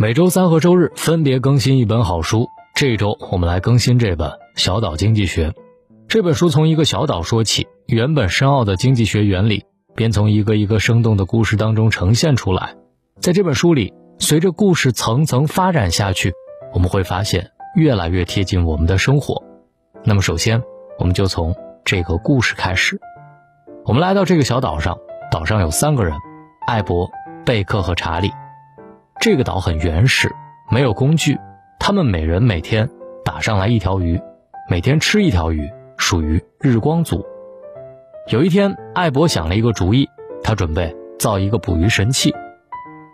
每周三和周日分别更新一本好书。这周我们来更新这本《小岛经济学》。这本书从一个小岛说起，原本深奥的经济学原理便从一个一个生动的故事当中呈现出来。在这本书里，随着故事层层发展下去，我们会发现越来越贴近我们的生活。那么，首先我们就从这个故事开始。我们来到这个小岛上，岛上有三个人：艾博、贝克和查理。这个岛很原始，没有工具。他们每人每天打上来一条鱼，每天吃一条鱼，属于日光族。有一天，艾博想了一个主意，他准备造一个捕鱼神器。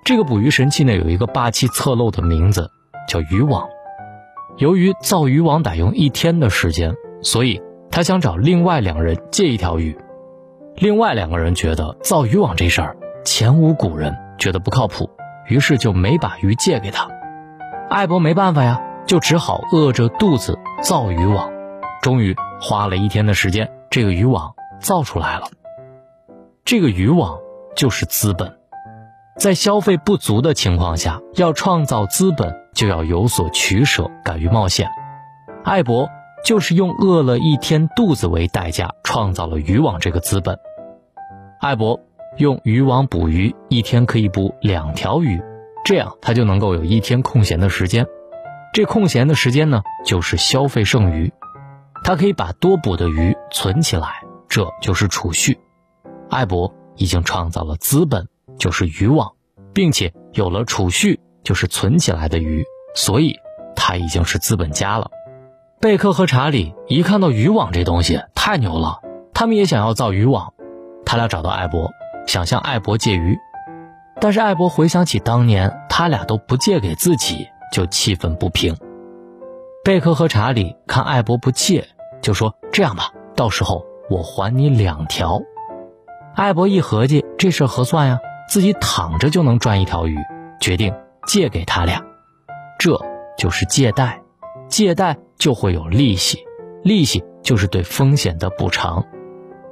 这个捕鱼神器呢，有一个霸气侧漏的名字，叫渔网。由于造渔网得用一天的时间，所以他想找另外两人借一条鱼。另外两个人觉得造渔网这事儿前无古人，觉得不靠谱。于是就没把鱼借给他，艾博没办法呀，就只好饿着肚子造渔网。终于花了一天的时间，这个渔网造出来了。这个渔网就是资本，在消费不足的情况下，要创造资本就要有所取舍，敢于冒险。艾博就是用饿了一天肚子为代价，创造了渔网这个资本。艾博。用渔网捕鱼，一天可以捕两条鱼，这样他就能够有一天空闲的时间。这空闲的时间呢，就是消费剩余。他可以把多捕的鱼存起来，这就是储蓄。艾博已经创造了资本，就是渔网，并且有了储蓄，就是存起来的鱼，所以他已经是资本家了。贝克和查理一看到渔网这东西太牛了，他们也想要造渔网。他俩找到艾博。想向艾博借鱼，但是艾博回想起当年他俩都不借给自己，就气愤不平。贝克和查理看艾博不借，就说：“这样吧，到时候我还你两条。”艾博一合计，这事合算呀，自己躺着就能赚一条鱼，决定借给他俩。这就是借贷，借贷就会有利息，利息就是对风险的补偿，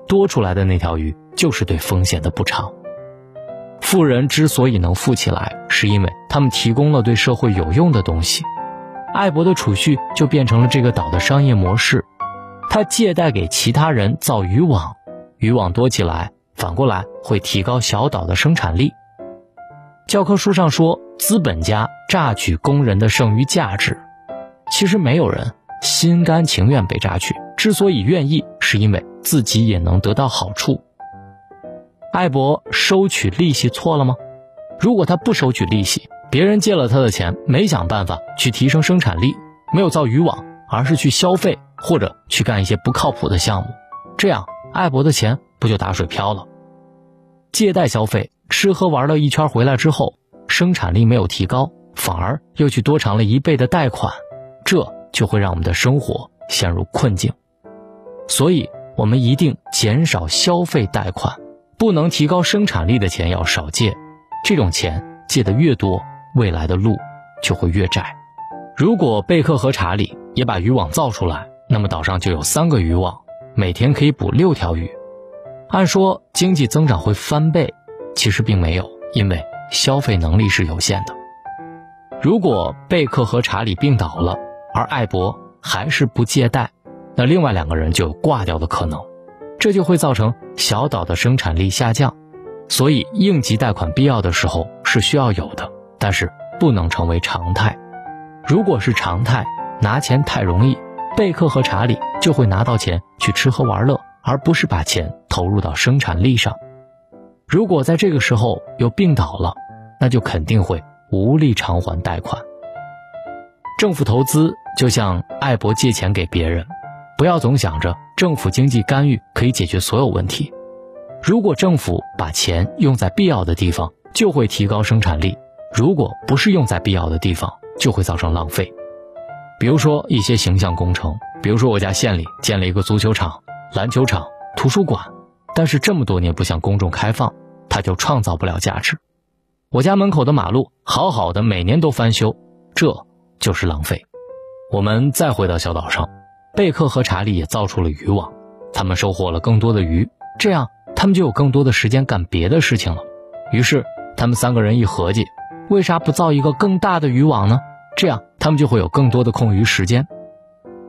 多出来的那条鱼。就是对风险的补偿。富人之所以能富起来，是因为他们提供了对社会有用的东西。艾博的储蓄就变成了这个岛的商业模式。他借贷给其他人造渔网，渔网多起来，反过来会提高小岛的生产力。教科书上说，资本家榨取工人的剩余价值。其实没有人心甘情愿被榨取，之所以愿意，是因为自己也能得到好处。艾博收取利息错了吗？如果他不收取利息，别人借了他的钱，没想办法去提升生产力，没有造渔网，而是去消费或者去干一些不靠谱的项目，这样艾博的钱不就打水漂了？借贷消费，吃喝玩乐一圈回来之后，生产力没有提高，反而又去多偿了一倍的贷款，这就会让我们的生活陷入困境。所以，我们一定减少消费贷款。不能提高生产力的钱要少借，这种钱借的越多，未来的路就会越窄。如果贝克和查理也把渔网造出来，那么岛上就有三个渔网，每天可以捕六条鱼。按说经济增长会翻倍，其实并没有，因为消费能力是有限的。如果贝克和查理病倒了，而艾博还是不借贷，那另外两个人就有挂掉的可能。这就会造成小岛的生产力下降，所以应急贷款必要的时候是需要有的，但是不能成为常态。如果是常态，拿钱太容易，贝克和查理就会拿到钱去吃喝玩乐，而不是把钱投入到生产力上。如果在这个时候又病倒了，那就肯定会无力偿还贷款。政府投资就像艾博借钱给别人。不要总想着政府经济干预可以解决所有问题。如果政府把钱用在必要的地方，就会提高生产力；如果不是用在必要的地方，就会造成浪费。比如说一些形象工程，比如说我家县里建了一个足球场、篮球场、图书馆，但是这么多年不向公众开放，它就创造不了价值。我家门口的马路好好的，每年都翻修，这就是浪费。我们再回到小岛上。贝克和查理也造出了渔网，他们收获了更多的鱼，这样他们就有更多的时间干别的事情了。于是，他们三个人一合计，为啥不造一个更大的渔网呢？这样他们就会有更多的空余时间。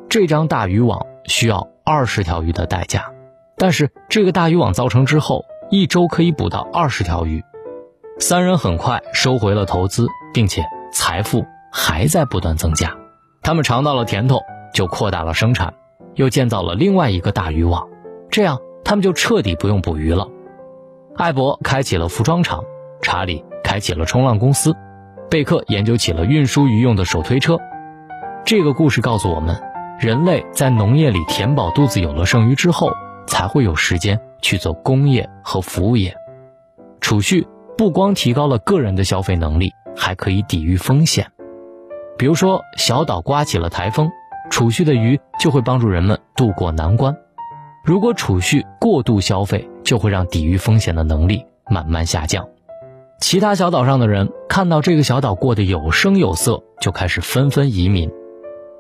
这张大渔网需要二十条鱼的代价，但是这个大渔网造成之后，一周可以捕到二十条鱼。三人很快收回了投资，并且财富还在不断增加。他们尝到了甜头，就扩大了生产，又建造了另外一个大渔网，这样他们就彻底不用捕鱼了。艾博开启了服装厂，查理开启了冲浪公司，贝克研究起了运输鱼用的手推车。这个故事告诉我们，人类在农业里填饱肚子有了剩余之后，才会有时间去做工业和服务业，储蓄。不光提高了个人的消费能力，还可以抵御风险。比如说，小岛刮起了台风，储蓄的鱼就会帮助人们渡过难关。如果储蓄过度消费，就会让抵御风险的能力慢慢下降。其他小岛上的人看到这个小岛过得有声有色，就开始纷纷移民。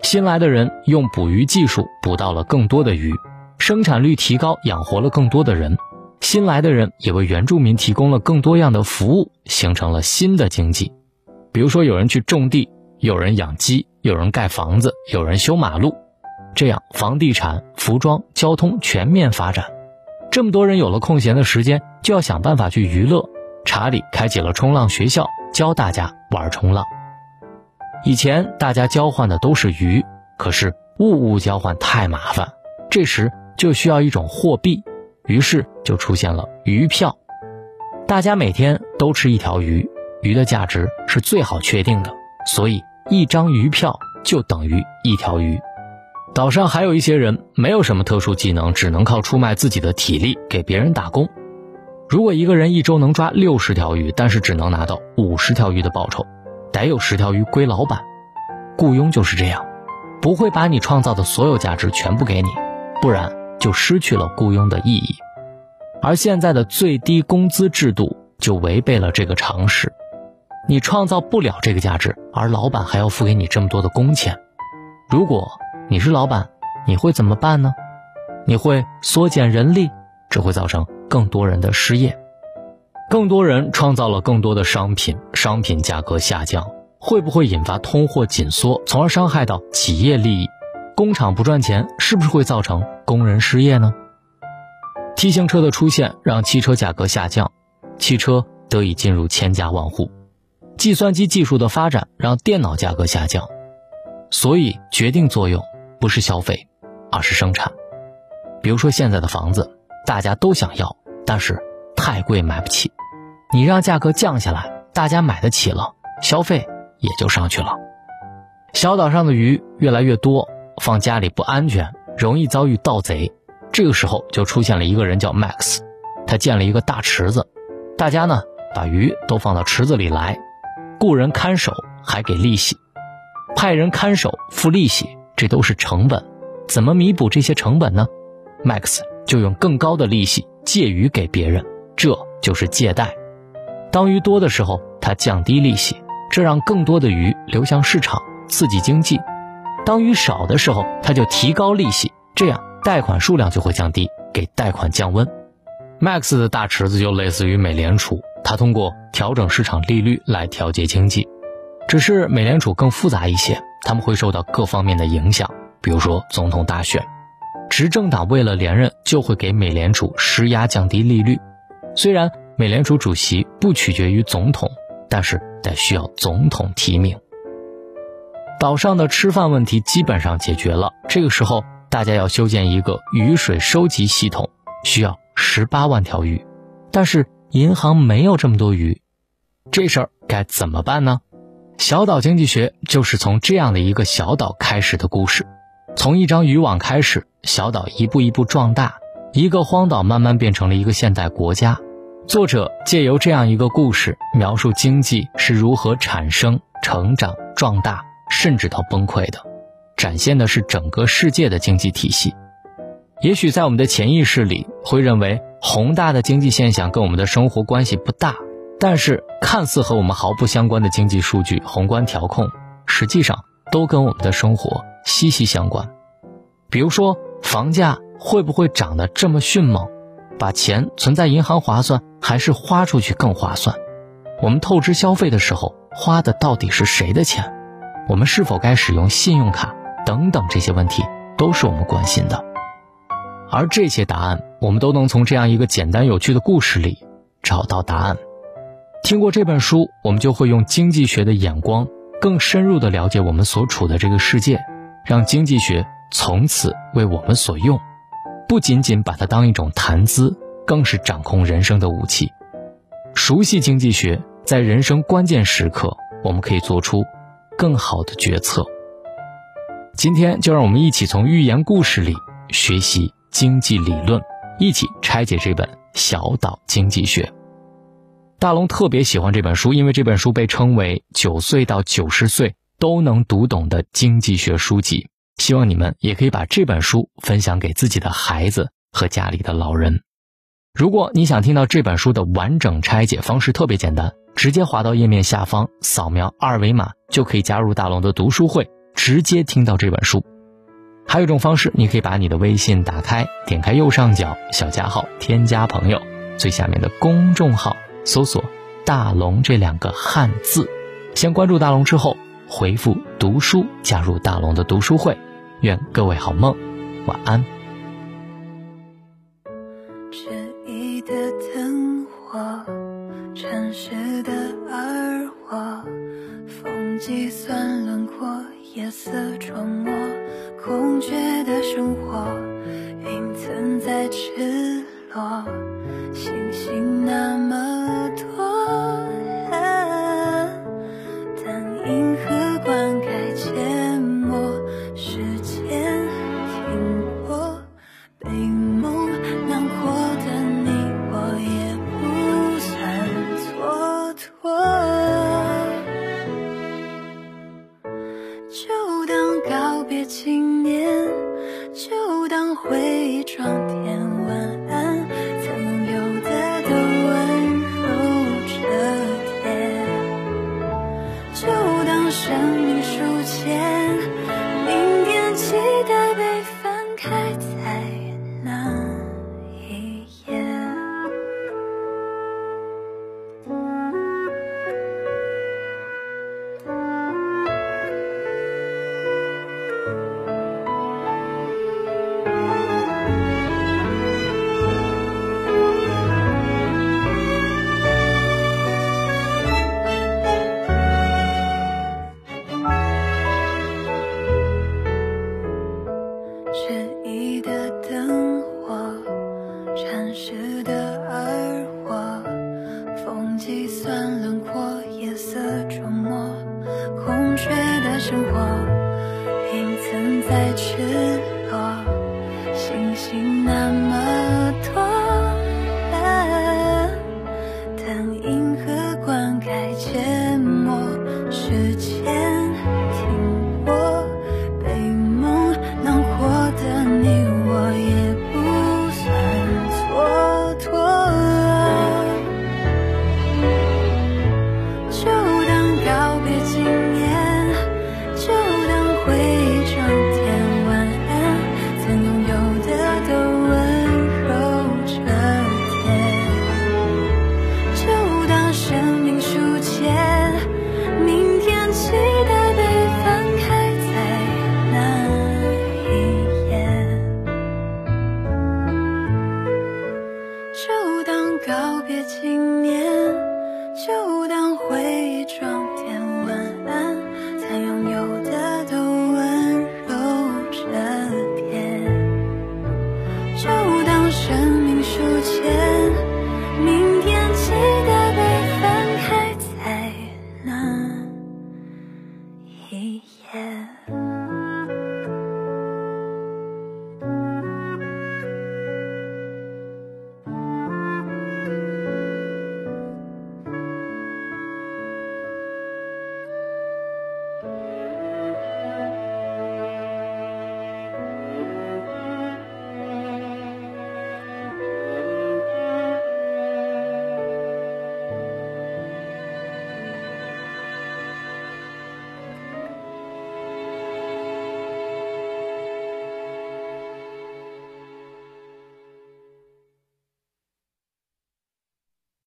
新来的人用捕鱼技术捕到了更多的鱼，生产率提高，养活了更多的人。新来的人也为原住民提供了更多样的服务，形成了新的经济。比如说，有人去种地，有人养鸡，有人盖房子，有人修马路，这样房地产、服装、交通全面发展。这么多人有了空闲的时间，就要想办法去娱乐。查理开启了冲浪学校，教大家玩冲浪。以前大家交换的都是鱼，可是物物交换太麻烦，这时就需要一种货币。于是就出现了鱼票，大家每天都吃一条鱼，鱼的价值是最好确定的，所以一张鱼票就等于一条鱼。岛上还有一些人没有什么特殊技能，只能靠出卖自己的体力给别人打工。如果一个人一周能抓六十条鱼，但是只能拿到五十条鱼的报酬，得有十条鱼归老板。雇佣就是这样，不会把你创造的所有价值全部给你，不然。就失去了雇佣的意义，而现在的最低工资制度就违背了这个常识。你创造不了这个价值，而老板还要付给你这么多的工钱。如果你是老板，你会怎么办呢？你会缩减人力，只会造成更多人的失业。更多人创造了更多的商品，商品价格下降，会不会引发通货紧缩，从而伤害到企业利益？工厂不赚钱，是不是会造成工人失业呢？T 型车的出现让汽车价格下降，汽车得以进入千家万户。计算机技术的发展让电脑价格下降，所以决定作用不是消费，而是生产。比如说现在的房子，大家都想要，但是太贵买不起。你让价格降下来，大家买得起了，消费也就上去了。小岛上的鱼越来越多。放家里不安全，容易遭遇盗贼。这个时候就出现了一个人叫 Max，他建了一个大池子，大家呢把鱼都放到池子里来，雇人看守还给利息，派人看守付利息，这都是成本。怎么弥补这些成本呢？Max 就用更高的利息借鱼给别人，这就是借贷。当鱼多的时候，他降低利息，这让更多的鱼流向市场，刺激经济。当鱼少的时候，他就提高利息，这样贷款数量就会降低，给贷款降温。Max 的大池子就类似于美联储，它通过调整市场利率来调节经济，只是美联储更复杂一些，他们会受到各方面的影响，比如说总统大选，执政党为了连任就会给美联储施压降低利率。虽然美联储主席不取决于总统，但是得需要总统提名。岛上的吃饭问题基本上解决了。这个时候，大家要修建一个雨水收集系统，需要十八万条鱼，但是银行没有这么多鱼，这事儿该怎么办呢？小岛经济学就是从这样的一个小岛开始的故事，从一张渔网开始，小岛一步一步壮大，一个荒岛慢慢变成了一个现代国家。作者借由这样一个故事，描述经济是如何产生、成长、壮大。甚至到崩溃的，展现的是整个世界的经济体系。也许在我们的潜意识里会认为宏大的经济现象跟我们的生活关系不大，但是看似和我们毫不相关的经济数据、宏观调控，实际上都跟我们的生活息息相关。比如说，房价会不会涨得这么迅猛？把钱存在银行划算，还是花出去更划算？我们透支消费的时候。花的到底是谁的钱？我们是否该使用信用卡？等等这些问题都是我们关心的。而这些答案，我们都能从这样一个简单有趣的故事里找到答案。听过这本书，我们就会用经济学的眼光，更深入的了解我们所处的这个世界，让经济学从此为我们所用，不仅仅把它当一种谈资，更是掌控人生的武器。熟悉经济学，在人生关键时刻，我们可以做出更好的决策。今天就让我们一起从寓言故事里学习经济理论，一起拆解这本《小岛经济学》。大龙特别喜欢这本书，因为这本书被称为九岁到九十岁都能读懂的经济学书籍。希望你们也可以把这本书分享给自己的孩子和家里的老人。如果你想听到这本书的完整拆解，方式特别简单，直接滑到页面下方，扫描二维码就可以加入大龙的读书会，直接听到这本书。还有一种方式，你可以把你的微信打开，点开右上角小加号，添加朋友，最下面的公众号。搜索“大龙”这两个汉字，先关注大龙之后，回复“读书”加入大龙的读书会。愿各位好梦，晚安。再见。